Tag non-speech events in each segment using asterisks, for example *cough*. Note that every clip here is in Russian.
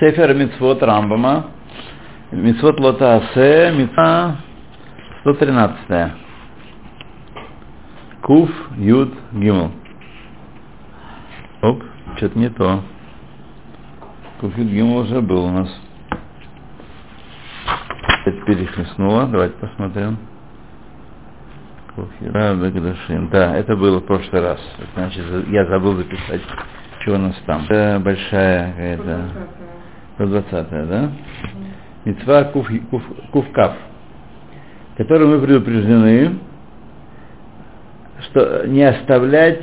Сефер Мицвод Рамбама. Мицвод Лота Асе, Митва 113. Куф, Юд, Гимл. Оп, что-то не то. Куф, Юд, Гимл уже был у нас. Это перехлестнуло. Давайте посмотрим. Да, это было в прошлый раз. Значит, я забыл записать, что у нас там. Это большая какая-то... 120 да? Мецва кув, кув, кувкав, которой мы предупреждены, что не оставлять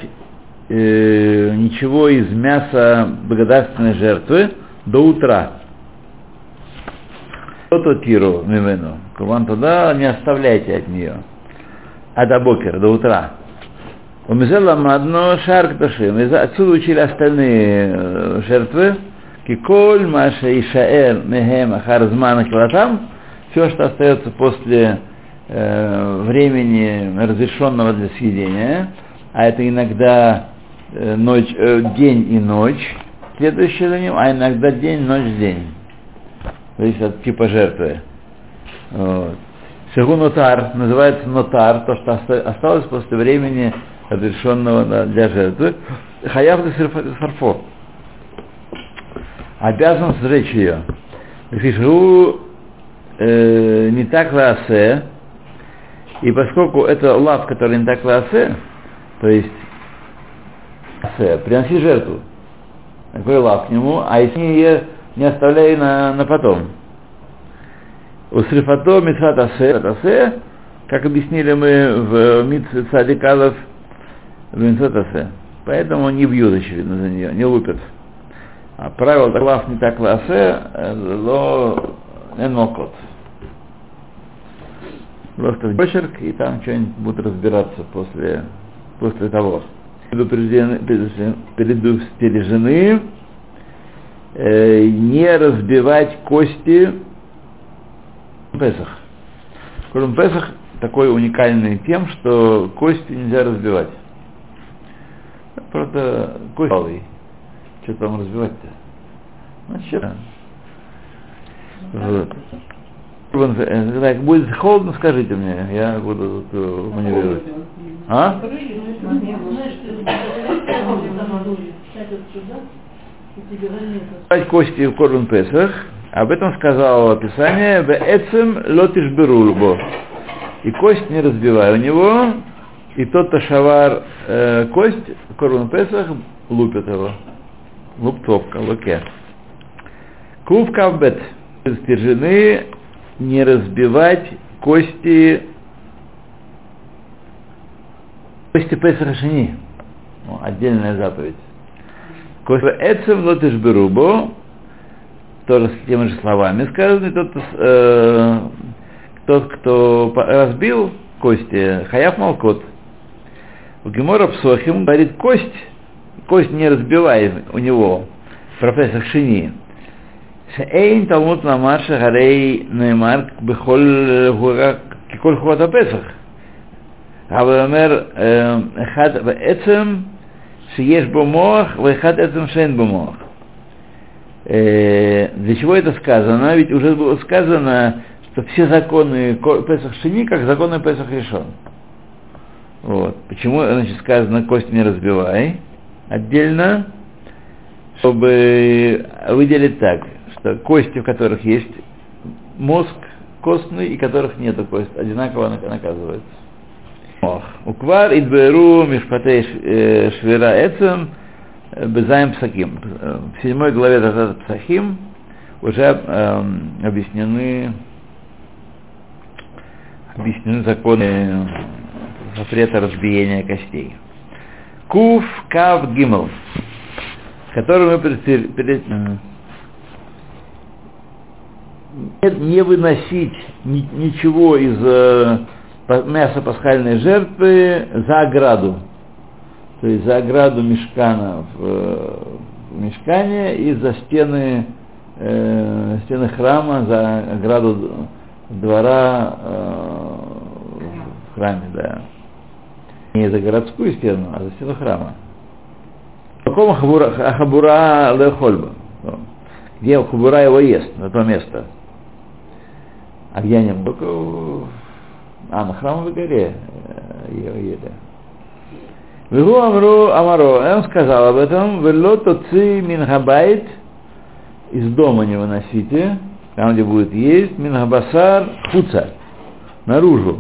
э, ничего из мяса благодарственной жертвы до утра. То тиру мимену. Куван туда не оставляйте от нее. А до бокера, до утра. У Мизела одно шарк Отсюда учили остальные жертвы, Киколь Маша Ишаэр Мехем Ахарзмана Килатам, все, что остается после э, времени разрешенного для съедения, а это иногда э, ночь, э, день и ночь, следующий за ним, а иногда день, ночь, день. Зависит от типа жертвы. Вот. Шагу нотар называется нотар, то, что осталось после времени разрешенного для жертвы. Хаяв фарфор обязан сжечь ее. Фишру э, не так ласе, и поскольку это лав, который не так ласе, то есть ласе, приноси жертву, такой лав к нему, а если ее не оставляй на, на потом. У срифато митхат асе, как объяснили мы в Митце Цадикалов в Митцат асе. Поэтому не бьют, очевидно, за нее, не лупят. А правило глав не так ласе, ло энокот. Просто почерк, и там что-нибудь будут разбираться после, после того. Предупреждены э, не разбивать кости Песах. Курм Песах такой уникальный тем, что кости нельзя разбивать. Просто кости что там разбивать-то? Ну, что? Вот. Когда будет холодно, скажите мне, я буду тут э, маневрировать. А? кости в Корбан Песах, об этом сказал описание, «Бэцем лотиш берульбо». И кость не разбивай у него, и тот ташавар э, кость Корбан Песах лупит его луптовка, луке. Кув кавбет. Стержены не разбивать кости кости Песаха Шини. Ну, отдельная заповедь. Кости Эцем лотиш берубо, тоже с теми же словами сказано, тот, э, тот, кто разбил кости, хаяв малкот. У Гемора Псохим говорит кость, кость не разбивая у него, профессор Шини. Шейн Талмуд Намар Шахарей Неймар Бехоль Киколь Хуата Песах. Абамер эм, Эхад Эцем Шиеш Бомох Вехад Эцем Шейн Бомох. Э, для чего это сказано? Ведь уже было сказано, что все законы Песах Шини, как законы Песах решен. Вот. Почему, значит, сказано, кость не разбивай? отдельно, чтобы выделить так, что кости, в которых есть мозг костный, и которых нету кость, одинаково наказывается. Уквар идберу мишпатей э, швера эцем э, безаем псахим. В седьмой главе Тазат Псахим уже э, объяснены объяснены законы запрета разбиения костей. Кув Кав Гимл, который мы перед, перед, не выносить ни, ничего из э, мяса пасхальной жертвы за ограду. То есть за ограду мешкана в, в мешкане и за стены, э, стены храма, за ограду двора э, в храме, да не за городскую стену, а за стену храма. Каком хабура лехольба? где Хубура его ест, на то место. А где они? Только а, на храмовой горе э, ее ели. Вегу Амру Амаро, он сказал об этом, Вело Тоци Минхабайт, из дома не выносите, там, где будет есть, Минхабасар Хуца, наружу.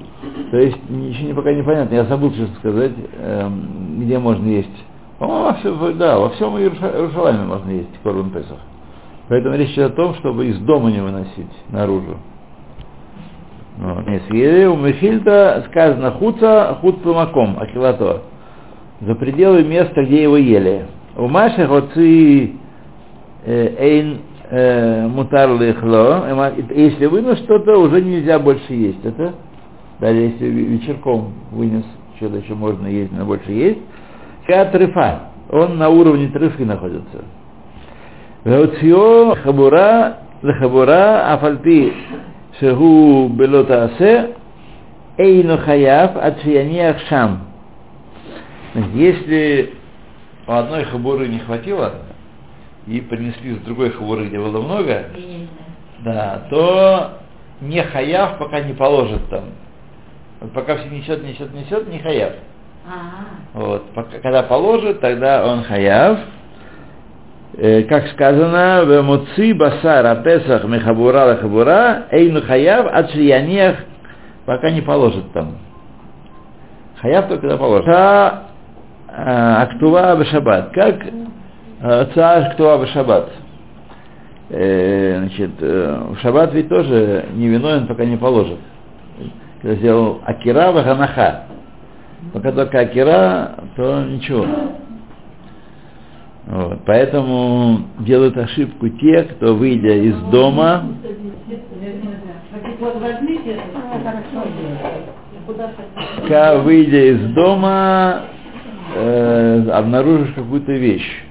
То есть ничего не, пока непонятно, я забыл, честно сказать, эм, где можно есть. По-моему, во всем, да, во всем Иерушалайме можно есть Корбан Песах. Поэтому речь идет о том, чтобы из дома не выносить наружу. Вот. У Мехильта сказано хуца, хуца маком, ахилато. За пределы места, где его ели. У Маши хоци э, эйн э, Э, мутар лехло, если вынес что-то, уже нельзя больше есть. Это далее, если вечерком вынес что-то еще можно есть, но больше есть. Катрифа, он на уровне трыфы находится. Гауцио хабура, хабура, афальпи шегу белота асе, эйну хаяв атшияниях. Если у одной хабуры не хватило, и принесли с другой хабуры, где было много, да, то не хаяв, пока не положит там. Пока все несет, несет, несет, не хаяв. А-а-а. Вот. Пока, когда положит, тогда он хаяв. Э, как сказано, в муци басара песах мехабура лахабура, эйну хаяв от шлияниях, пока не положит там. Хаяв только когда положит. Та а, актува бешабат. Как ца актува бешабат. Э, значит, э, в шаббат ведь тоже не виновен, пока не положит. Когда сделал акира ваганаха. Пока только акира, то ничего. Вот. Поэтому делают ошибку те, кто, выйдя из дома, выйдя из дома, э, обнаружишь какую-то вещь,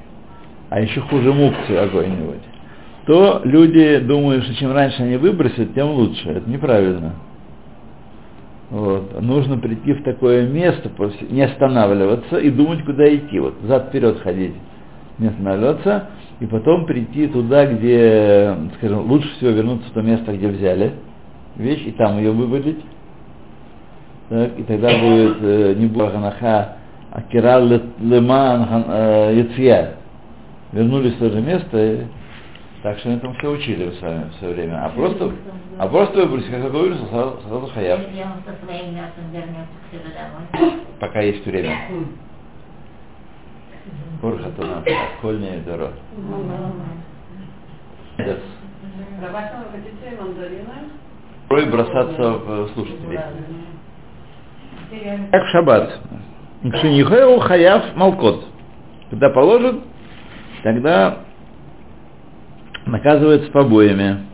а еще хуже мукцию какой-нибудь, то люди думают, что чем раньше они выбросят, тем лучше. Это неправильно. Вот. Нужно прийти в такое место, не останавливаться и думать, куда идти. Вот зад-вперед ходить не останавливаться, и потом прийти туда, где, скажем, лучше всего вернуться в то место, где взяли вещь, и там ее вывалить. Так, и тогда будет э, не будет а кира леман э, яция. Вернулись в то же место, и, так что мы там все учили с вами все время. А просто, а просто выбросить, как выбросил, сразу, сразу хаяв. Пока есть время. Бурхатуна, школьные дороги. Порой бросаться в слушателей. Как в шаббат. Кшенихеу хаяв малкот. Когда положит, тогда наказывается побоями.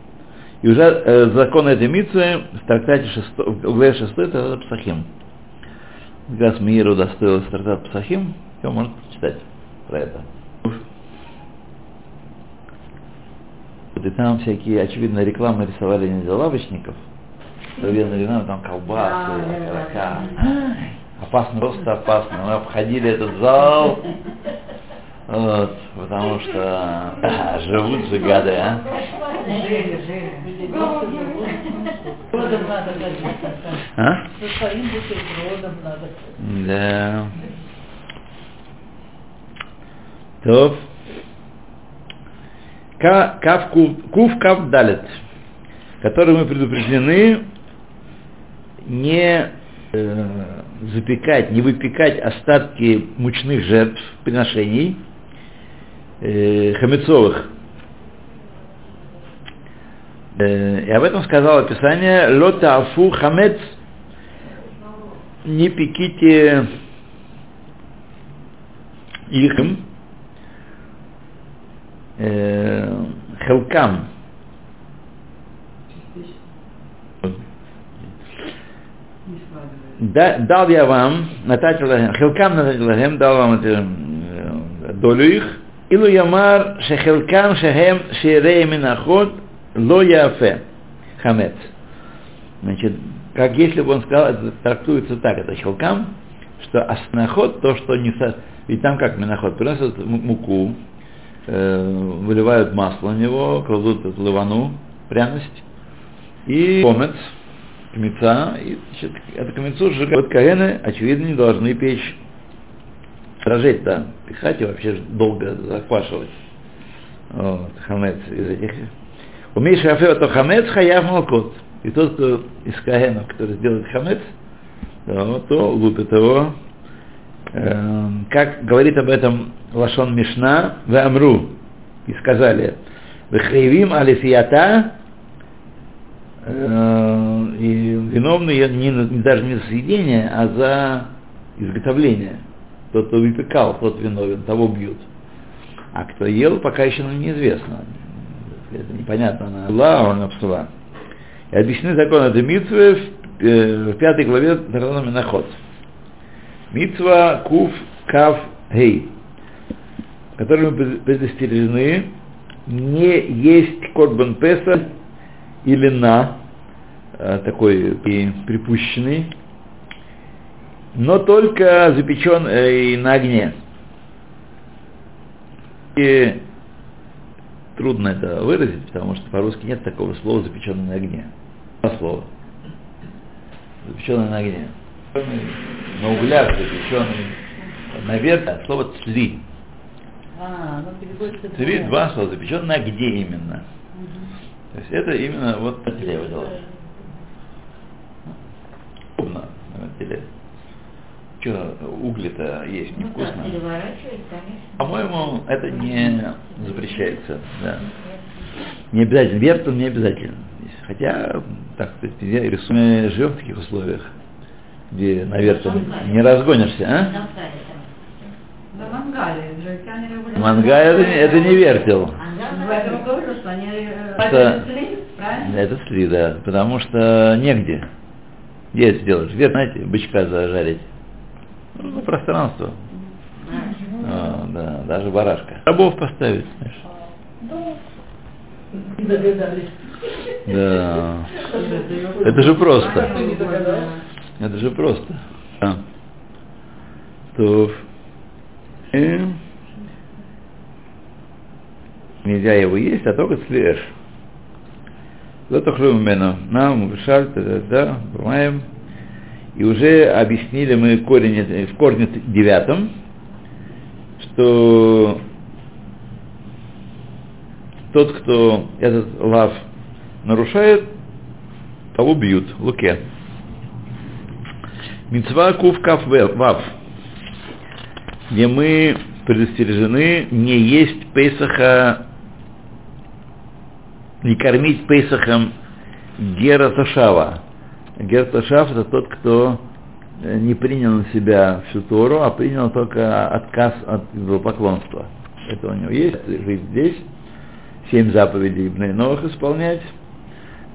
И уже э, закон этой митвы в трактате 6, в главе 6 это Псахим. Как раз Миру достоилось трактат Псахим, его можно читать про это. И там всякие, очевидно, рекламы рисовали не для лавочников, современная реклама, там колбасы, окорока. Опасно, просто опасно. Мы обходили этот зал, вот, потому что *laughs* живут же гады, а. А? Да. То. Кав, кув, кав далит, который мы предупреждены не э, запекать, не выпекать остатки мучных жертв, приношений, э, хамецовых. Э, и об этом сказал описание Лота Афу Хамец не пеките их э, хелкам. Да, дал я вам, нататил хелкам нататил лахем, дал вам эту э, долю их, Илу Ямар Шехелкам Шехем Ширей Минахот Ло Яфе Хамец. Значит, как если бы он сказал, это трактуется так, это Хелкам, что Аснахот, то, что не... Ведь там как Минахот, приносят муку, э, выливают масло на него, кладут эту ливану, пряность, и комец, кмеца, и значит, это кмецу сжигают каэны, очевидно, не должны печь. Дрожать, да, пихать и вообще долго заквашивать. Вот, хамец из этих. Умеешь шафе, то хамец хаяв молкот. И тот, кто из каэнов, который сделает хамец, то, лупит его. Э, как говорит об этом Лашон Мишна, в Амру, и сказали, Вехаевим алифията, э, и виновный не, не, даже не за съедение, а за изготовление. Тот, кто выпекал, тот виновен, того бьют. А кто ел, пока еще нам неизвестно. Это непонятно, она была, он псула. И объяснены законы этой митвы в, э, в пятой главе Таранами Наход. Митва Кув Кав Гей, которыми мы предостережены не есть Корбан Песа или на, э, такой припущенный, но только запечен э, на огне. И трудно это выразить, потому что по-русски нет такого слова запеченный на огне. Два слова. Запеченный на огне. На углях запеченный наверх, слово цли. А, Цли два слова, запеченный на где именно. Мгм. То есть это именно вот на теле выдалось. Удобно на теле. Что, угли-то есть Ну невкусно. да, конечно. По-моему, это не запрещается. Да. Не обязательно. Вертон не обязательно. Хотя, так сказать, я рисую, живем в таких условиях, где на вертон не разгонишься, а? На мангале. Мангай это, не- это не вертел. Они э, Это- сли? Это да. Потому что негде. Где это сделать? Вверх, знаете, бычка зажарить. Ну, пространство. А, да, даже барашка. Рабов поставить, знаешь. Да. Это же просто. Это же просто. Да. То. И нельзя его есть, а только слеж. Зато мену. Нам шаль, да, да, бываем. И уже объяснили мы корень, в корне девятом, что тот, кто этот лав нарушает, того бьют луке. Мецва кув ве- вав, где мы предостережены не есть Песаха, не кормить Песахом Гера Ташава. Гер Ташав это тот, кто э, не принял на себя всю Тору, а принял только отказ от поклонства. Это у него есть, жить здесь, семь заповедей Бнейновых исполнять,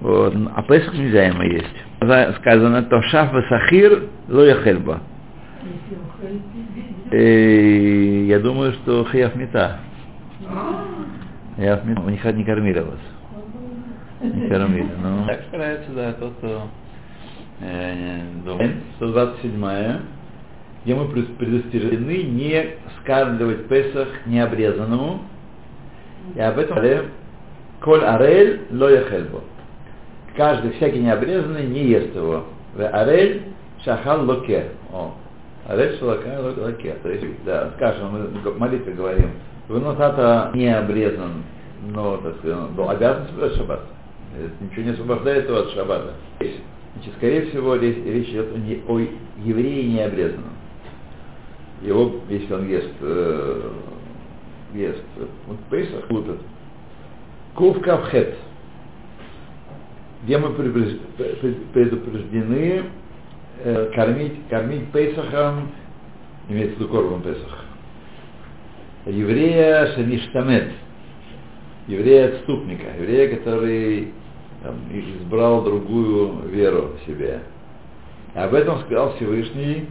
вот. а Песах нельзя ему есть. Сказа- Сказано, то шаф сахир лоя хельба. Э, Я думаю, что. Хаяв мета. У них не кормили вас. Не кормили. Ну, так старается, да, тот, кто. 127 где мы пред- предостережены не скармливать Песах необрезанному. И об этом Коль арель лоя хельбо. Каждый, всякий необрезанный, не ест его. В арель шахал локе. О, арель шалака локе. То есть, да, скажем, мы молитве говорим, выносата не обрезан, но, так сказать, но обязан соблюдать шаббат. Ничего не освобождает его от шаббата. Значит, скорее всего, речь, речь идет не- о евреи необрезанном. Его, если он ест, э, ест э, вот Песах, лупит, Кув Кавхет, где мы предупреж- пред- предупреждены э, кормить, кормить Песахом, имеется в виду кормом Песах, еврея Шаништамет, еврея-отступника, еврея, который там, избрал другую веру в себе. Об этом сказал Всевышний,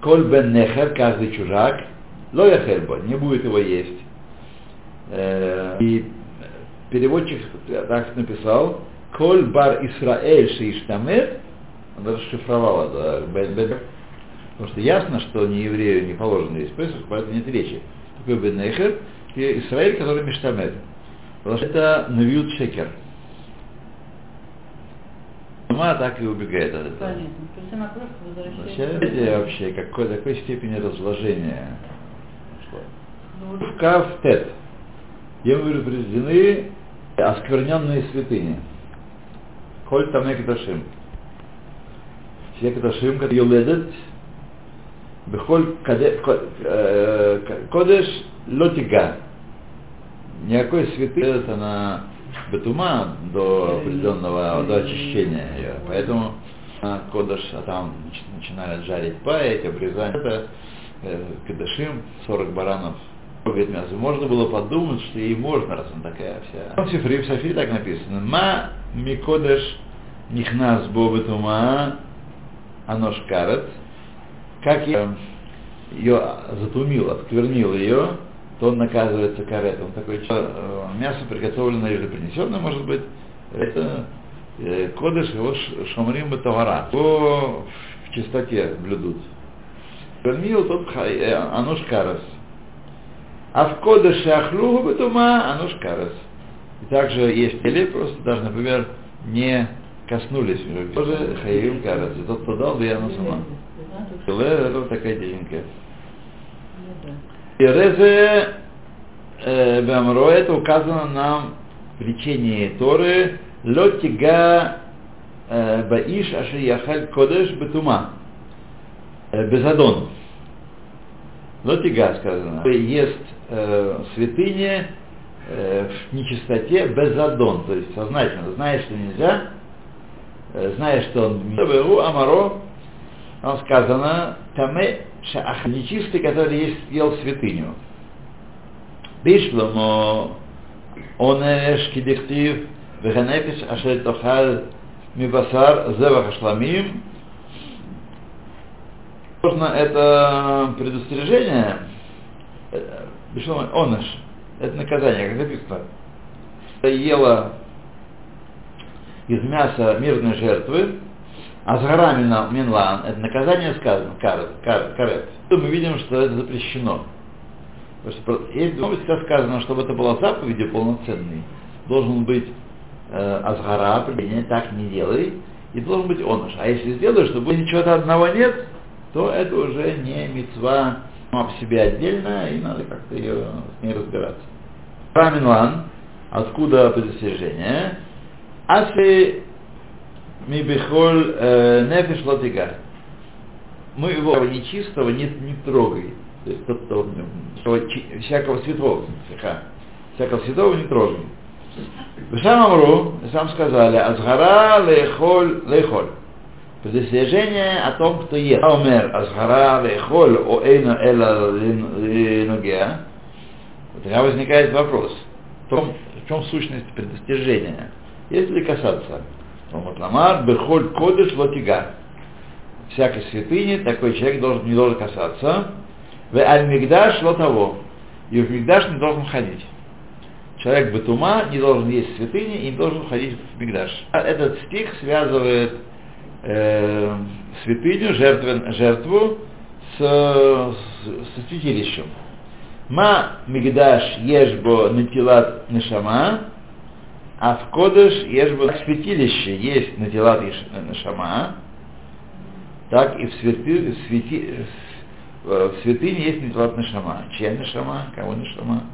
Коль бен нехер, каждый чужак, ло яхерба, не будет его есть. Э, И переводчик так написал, Коль бар Исраэль шииштамет, он даже шифровал это, бен- бен- потому что ясно, что не еврею не положено есть Песах, поэтому нет речи. Такой бен нехер, и Израиль, который Миштамель. Потому что это навьют шекер. Ума так и убегает от этого. Понятно. То есть она просто возвращается. Вообще, какой, такой степени разложения. Ну, В Кав Тет. Ему предупреждены оскверненные святыни. Коль там Кедашим. Все Кедашим, которые юледет, Бехоль э, кодеш лотига. Никакой святыни это на бетума до определенного, до очищения ее. Поэтому на кодеш, а там нач- начинают жарить паять, обрезать это, э, кадашим, 40 баранов Говорит мясо. Можно было подумать, что ей можно, раз она такая вся. В Сифри, в Сафире так написано. Ма микодеш нихнас бобетума анош карет. Как я ее затумил, осквернил ее, то он наказывается каретом. Такое э, мясо, приготовленное или принесенное, может быть, это э, кодыш его шамрим батавара. Его в чистоте блюдут. Осквернил тот э, анош карес. А в кодыше ахлуху бетума анош карес. И также есть или просто даже, например, не коснулись тоже хаим карес. И тот, кто дал, да я на сама. это вот такая денежка. Резе Бамро, это указано нам в лечении Торы, Лотига Баиш Аши Яхаль Кодеш Бетума. Безадон. Лотига сказано. Ест э, святыни э, в нечистоте безадон, то есть сознательно, зная, что нельзя, э, зная, что он Амаро, там сказано, Таме Шаах, нечистый, который есть, ел святыню. Бишломо, он кидихтив, веханефиш ашер тохал мибасар зевах шламим. Можно это предостережение, э, Бишломо, оныш, это наказание, как написано. Ела из мяса мирной жертвы, а на Минлан, это наказание сказано, карет, карет, мы видим, что это запрещено. Потому что есть новость, сказано, чтобы это была заповедь полноценной, должен быть э, азгара, так не делай, и должен быть оныш. А если сделаешь, чтобы ничего-то одного нет, то это уже не мецва сама по себе отдельно, и надо как-то ее, с ней разбираться. Раминлан, откуда предостережение? Асли Мибихоль нефиш лотига. Мы его нечистого не, не трогай. То есть тот, кто всякого святого, слегка, всякого святого не трогаем. Сам Амру, сам сказали, Азгара лейхоль лейхоль. Предостережение о том, кто ест. Аумер, Азгара лейхоль, о эйна эла линогеа. Тогда возникает вопрос, в, том, в чем сущность предостережения? Если касаться Оматламар, Бехоль Кодыш Лотига. Всякой святыни такой человек должен, не должен касаться. В Аль-Мигдаш Лотово. И в Мигдаш не должен ходить. Человек Бетума не должен есть святыни и не должен ходить в Мигдаш. Этот стих связывает э, святыню, жертвен- жертву с, с- со святилищем. Ма Мигдаш ешбо натилат нешама, а в Кодыш ешбо в святилище есть натилат иш- нешама, так и в, святы, в, святи- в святыне есть натилат нешама. Чья нешама? Кого нешама?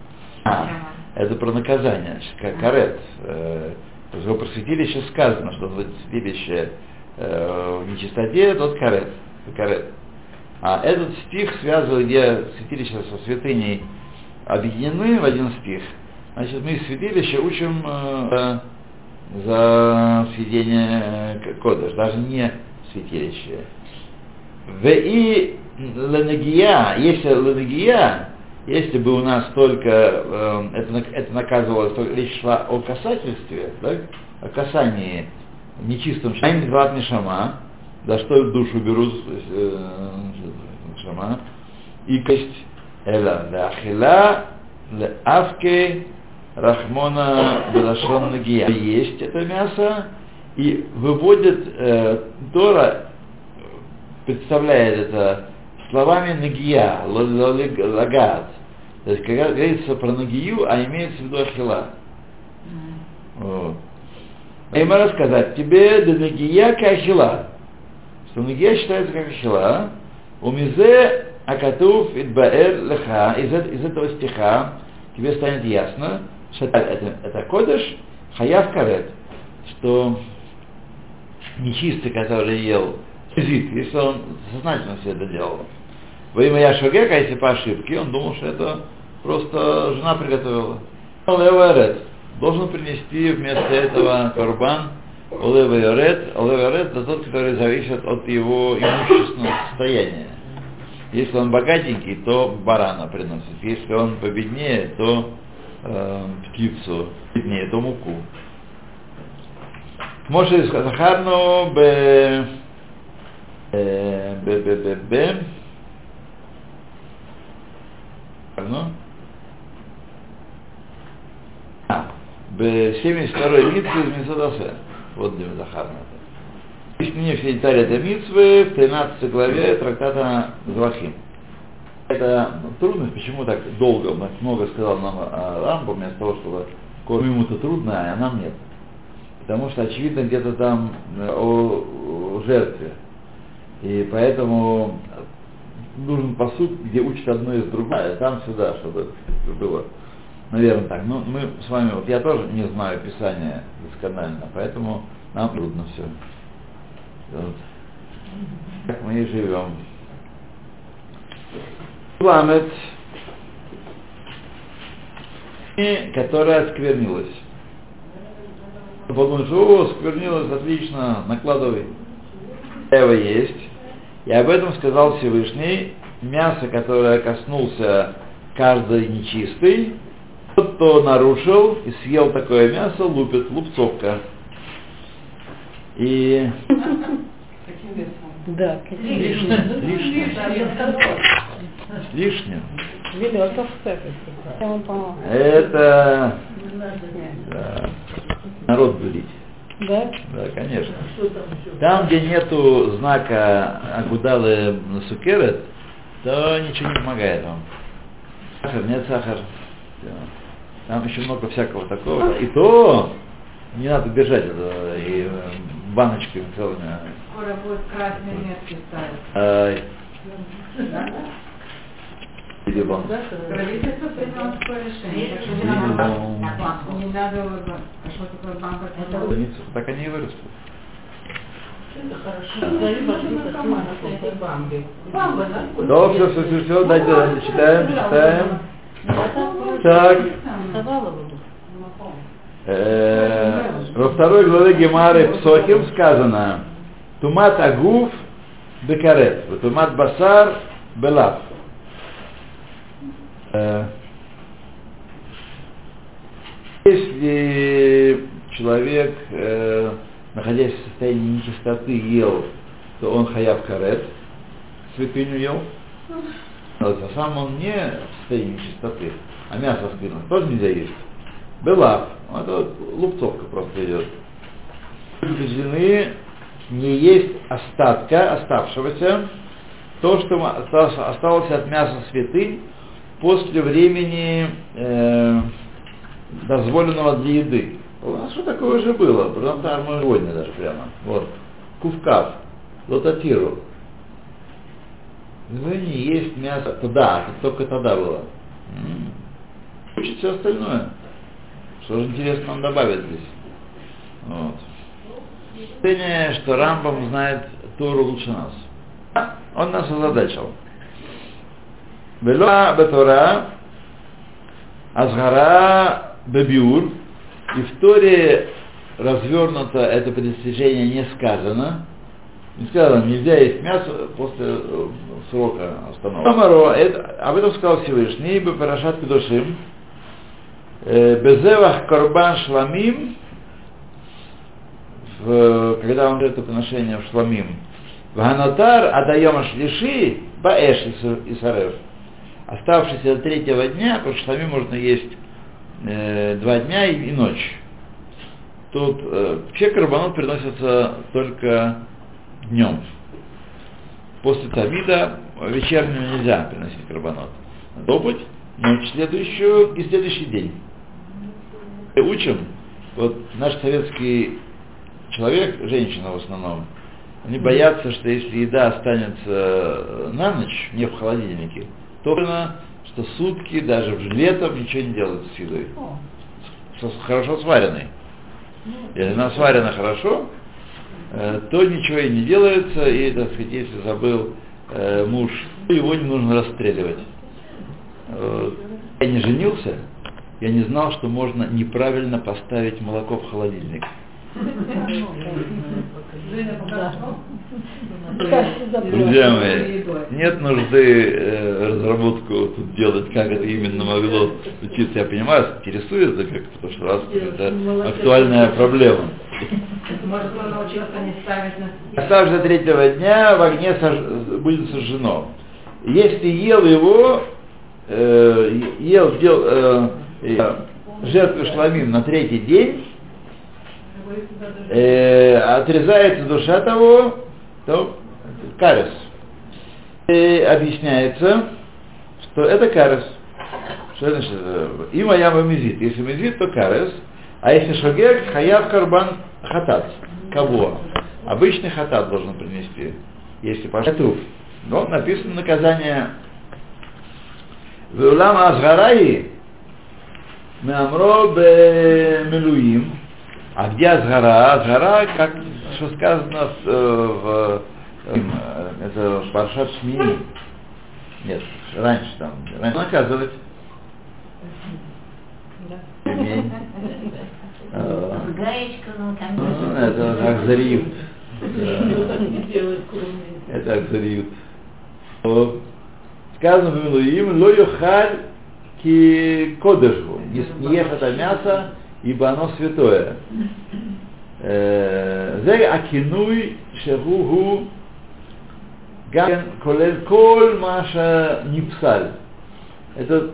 А, это про наказание, как карет. Э, про святилище сказано, что вот святилище э, в нечистоте, тот карет. карет. А этот стих связывает, где святилище со святыней объединены в один стих. Значит, мы из святилища учим э, за сведение э, кодыш, даже не святилище. В и ленагия, если ленагия, если бы у нас только э, это, это наказывалось, только речь шла о касательстве, да, о касании нечистым шамам, шама, да что душу берут э, шама, и кость эла лахила леавке рахмона белашон нагия. Есть это мясо и выводит э, Тора представляет это словами нагия, лагат, То есть, когда говорится про нагию, а имеется в виду ахила. Вот. А ему рассказать тебе да нагия кахила. Что нагия считается как ахила. У мизе акатуф идбаэр леха. Из, из этого стиха тебе станет ясно, что это, это, кодыш хаяв карет. Что нечистый, который ел зит, если он сознательно все это делал. Во имя Яшогека, если по ошибке, он думал, что это просто жена приготовила. Олеварет должен принести вместо этого карбан Олеварет. Олеварет это тот, который зависит от его имущественного состояния. Если он богатенький, то барана приносит. Если он победнее, то э, птицу, беднее, то муку. Моше Захарну б... э, б... б... б... б... Ну? А, Б-72 митвы из Мисадасе. Вот где Захарна. Объяснение все детали этой митвы в 13 главе трактата Звахим. Это трудность, почему так долго, много сказал нам о Рамбу, вместо того, чтобы ему-то трудно, а нам нет. Потому что очевидно где-то там э, о, о жертве. И поэтому нужен посуд, где учат одно из другого, там сюда, чтобы было. Наверное так. Ну, мы с вами, вот я тоже не знаю Писания досконально, поэтому нам трудно все. Вот. Так мы и живем. Ламет, которая осквернилась. Подумаешь, о, сквернилась, отлично, накладывай. Эва есть. И об этом сказал Всевышний, мясо, которое коснулся каждый нечистый, тот, кто нарушил и съел такое мясо, лупит, лупцовка. И *laughs* Каким весом? Да, лишнее, лишнее, лишнее. Вам помогу. Это да, народ бурить. Да? Да, конечно. Там, где нету знака Агудалы на сукерет, то ничего не помогает вам. Сахар, нет сахар. Там еще много всякого такого. И то не надо бежать это, и э, баночками целыми. Скоро будет красные метки ставить. Бан. Правительство приняло такое решение. что не Видимо. надо- Не надо, а что такое банк? Это Так они и вырастут. Да, все, все, все, все, дайте, читаем, читаем. Так, во второй главе Гемары Псохим сказано Тумат Агуф Бекарет, Тумат Басар Белав. Э, Если человек, э, находясь в состоянии нечистоты, ел, то он хаяв карет, святыню ел. Но а сам он не в состоянии нечистоты, а мясо скверно тоже нельзя есть. Белав, это вот лупцовка просто идет. Убеждены не есть остатка, оставшегося, то, что осталось, осталось от мяса святынь после времени э, дозволенного для еды. У нас что такое уже было? Потом там мы сегодня даже прямо. Вот. Кувкав, лотатиру. Ну не есть мясо. Тогда, только тогда было. Учит все остальное. Что же интересно он добавит здесь. Вот. Впечатление, что Рамбам знает Тору лучше нас. Он нас озадачил. Вело Бетора, Азгара Бебиур, и в Торе развернуто это предостережение не сказано. Не сказано, нельзя есть мясо после срока остановки. Омаро, это, об этом сказал Всевышний, бы Парашат Кедушим, Безевах Корбан Шламим, в, когда он это приношение в Шламим, Ваганатар Адаема Шлиши, Баэш и Сарев, оставшийся до третьего дня, потому что Шламим можно есть э, два дня и, и ночь. Тут э, все карбонот приносятся только днем. После Тавида вечернего нельзя приносить карбонот. Добыть ночь следующую и следующий день. Мы учим, вот наш советский человек, женщина в основном, они боятся, что если еда останется на ночь, не в холодильнике, то понятно, что сутки, даже в летом, ничего не делают с едой. С- хорошо сваренной. Если она сварена хорошо, э, то ничего и не делается, и, так сказать, если забыл э, муж, то его не нужно расстреливать. Э, я не женился, я не знал, что можно неправильно поставить молоко в холодильник. Друзья мои, нет нужды э, разработку тут делать, как это именно могло случиться. Я понимаю, интересует это как-то, потому что раз это актуальная проблема. Может, он научился не ставить на Оставшись до третьего дня в огне сож- будет сожжено. Если ел его, э, ел, дел, э, э, жертву шламим на третий день, э, отрезается душа того, то карес. И объясняется, что это карес. Что значит? э, И моя мизит. Если мизит, то карес. А если шогек, хаяв карбан хатат. Кого? Обычный хатат должен принести. Если пошел труп. Но написано наказание Веулам Азгараи Меамро Мелуим. А где Азгара? Азгара, как что сказано в, э, в э, это в Паршат Шмини. Нет, раньше там. Раньше наказывать. Ремень. Э, Гаечка, ну там ну, Это Ахзариют. Это Ахзариют. О, Сказано в Милуим, ло юхаль ки кодышу. Не ешь это мясо, ибо оно святое. Э, Зей акинуй шегугу гаген колель коль маша нипсаль. Это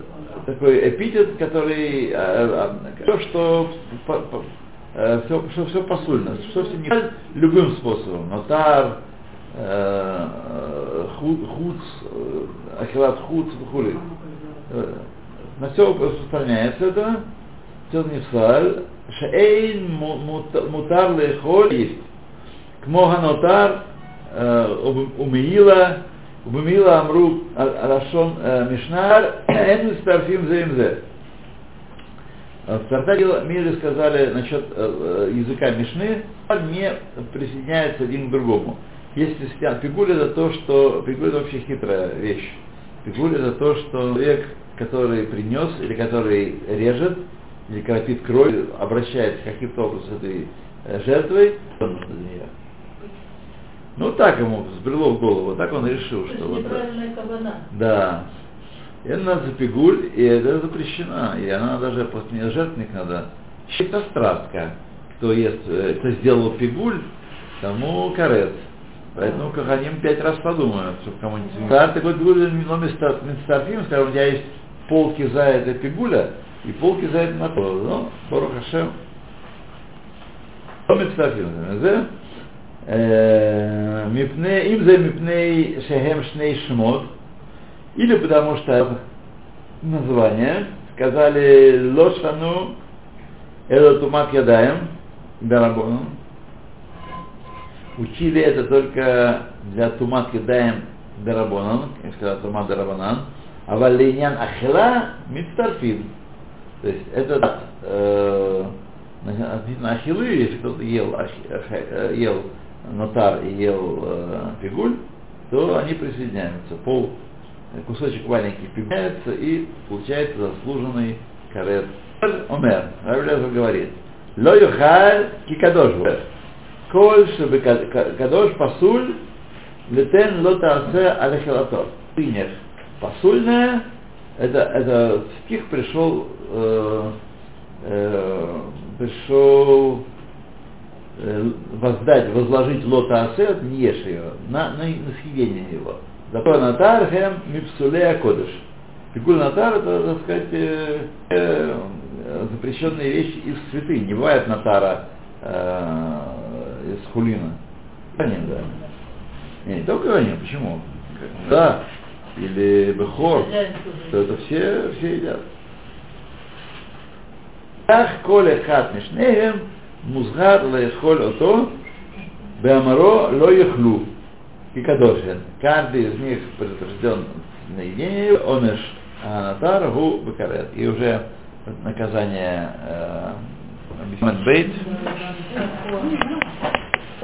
такой эпитет, который все, что все, все, все посульно, что все не любым способом. Нотар, э, ху- хуц, э, ахилат хуц, хули. Э, На все распространяется это. Все нефсаль. Шейн му- мут- мутар лехоль есть. Нотар умеила умеила амру алашон мишнар *coughs* эн мистарфим зе им зе. В Тартаре Мире сказали насчет э, э, языка Мишны, не присоединяется один к другому. Если стян, пигуль это то, что пигуль это вообще хитрая вещь. Пигуль это то, что человек, который принес или который режет или кропит кровь, обращается каким-то образом с этой э, жертвой, он за нее. Ну так ему взбрело в голову, так он решил, что вот. неправильная кабана. Да. И это надо за пигуль, и это запрещено. И она даже после нее жертвенник надо. Это страстка. Кто ест, э, кто сделал пигуль, тому карет. Поэтому Каханим пять раз подумают, чтобы кому-нибудь... Да, такой пигуль, но Мистарфим, скажем, у тебя есть полки за это пигуля и полки за это мотор. Ну, Бору Хашем. לא מצטרפים לזה. זה אה, מפני, אם זה מפני שהם שני שמות, или потому что название, сказали лошану это тумат ядаем, дарабону, учили это только для тумат ядаем дарабонан, я сказал тумат дарабанан, а валинян ахила мицтарфин. то есть это э, относительно ахилы, если кто-то ел, э, ел нотар и ел э, фигуль, то они присоединяются. Пол э, кусочек маленький прибавляется и получается заслуженный карет. Омер, Равлезов говорит, Ло юхаль ки кадош бу». Коль ка- кадош пасуль, летен ло таасе алехилатор. Принят. Пасульное, это, это стих пришел, э, э, пришел э, воздать, возложить лота асет, не ешь ее, на, на, на съедение его. Зато натар хем мипсулея кодыш. Пикуль натар это, так сказать, э, э, запрещенные вещи из святынь. Не бывает натара э, из хулина. Да. Не, не только раним, почему? Да. Или бехор, то это все, все едят. Ах, коля хат мишнеем, музгар лаешхоль ото, беамаро ло яхлу. И кадошен. Каждый из них предупрежден на единение, онеш анатар гу бекарет. И уже наказание э, бейт